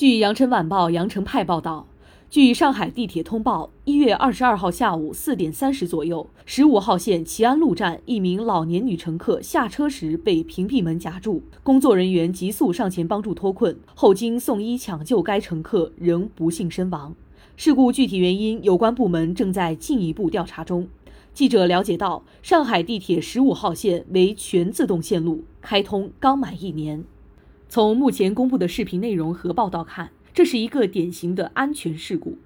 据羊城晚报羊城派报道，据上海地铁通报，一月二十二号下午四点三十左右，十五号线齐安路站一名老年女乘客下车时被屏蔽门夹住，工作人员急速上前帮助脱困，后经送医抢救，该乘客仍不幸身亡。事故具体原因，有关部门正在进一步调查中。记者了解到，上海地铁十五号线为全自动线路，开通刚满一年。从目前公布的视频内容和报道看，这是一个典型的安全事故。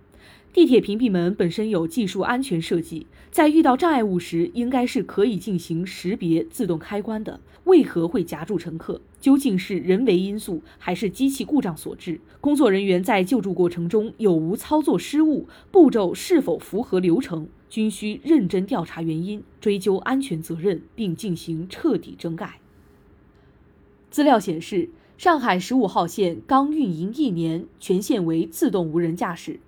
地铁屏蔽门本身有技术安全设计，在遇到障碍物时，应该是可以进行识别、自动开关的。为何会夹住乘客？究竟是人为因素还是机器故障所致？工作人员在救助过程中有无操作失误？步骤是否符合流程？均需认真调查原因，追究安全责任，并进行彻底整改。资料显示。上海十五号线刚运营一年，全线为自动无人驾驶。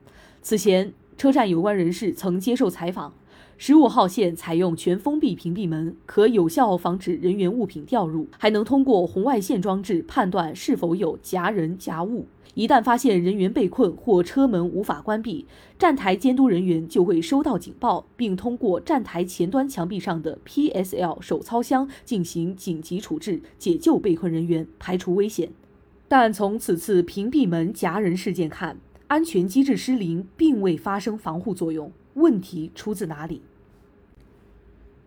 此前，车站有关人士曾接受采访。十五号线采用全封闭屏蔽门，可有效防止人员物品掉入，还能通过红外线装置判断是否有夹人夹物。一旦发现人员被困或车门无法关闭，站台监督人员就会收到警报，并通过站台前端墙壁上的 PSL 手操箱进行紧急处置，解救被困人员，排除危险。但从此次屏蔽门夹人事件看，安全机制失灵，并未发生防护作用。问题出自哪里？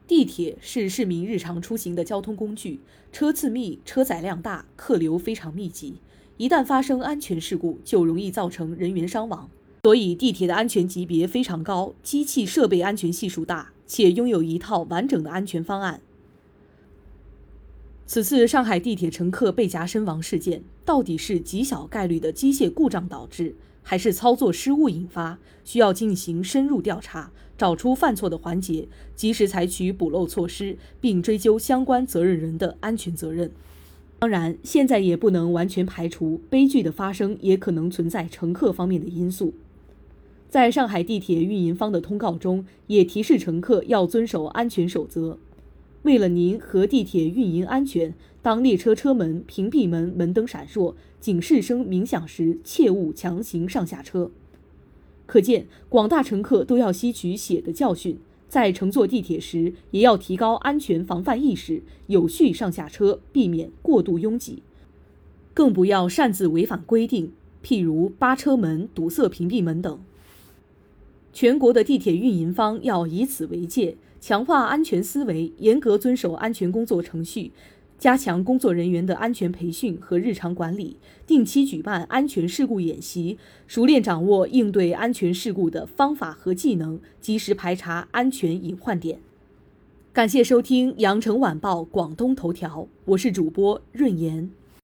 地铁是市民日常出行的交通工具，车次密、车载量大、客流非常密集，一旦发生安全事故，就容易造成人员伤亡。所以，地铁的安全级别非常高，机器设备安全系数大，且拥有一套完整的安全方案。此次上海地铁乘客被夹身亡事件，到底是极小概率的机械故障导致？还是操作失误引发，需要进行深入调查，找出犯错的环节，及时采取补漏措施，并追究相关责任人的安全责任。当然，现在也不能完全排除悲剧的发生也可能存在乘客方面的因素。在上海地铁运营方的通告中，也提示乘客要遵守安全守则。为了您和地铁运营安全，当列车车门、屏蔽门门灯闪烁、警示声鸣响时，切勿强行上下车。可见，广大乘客都要吸取血的教训，在乘坐地铁时也要提高安全防范意识，有序上下车，避免过度拥挤。更不要擅自违反规定，譬如扒车门、堵塞屏蔽门等。全国的地铁运营方要以此为戒。强化安全思维，严格遵守安全工作程序，加强工作人员的安全培训和日常管理，定期举办安全事故演习，熟练掌握应对安全事故的方法和技能，及时排查安全隐患点。感谢收听羊城晚报广东头条，我是主播润言。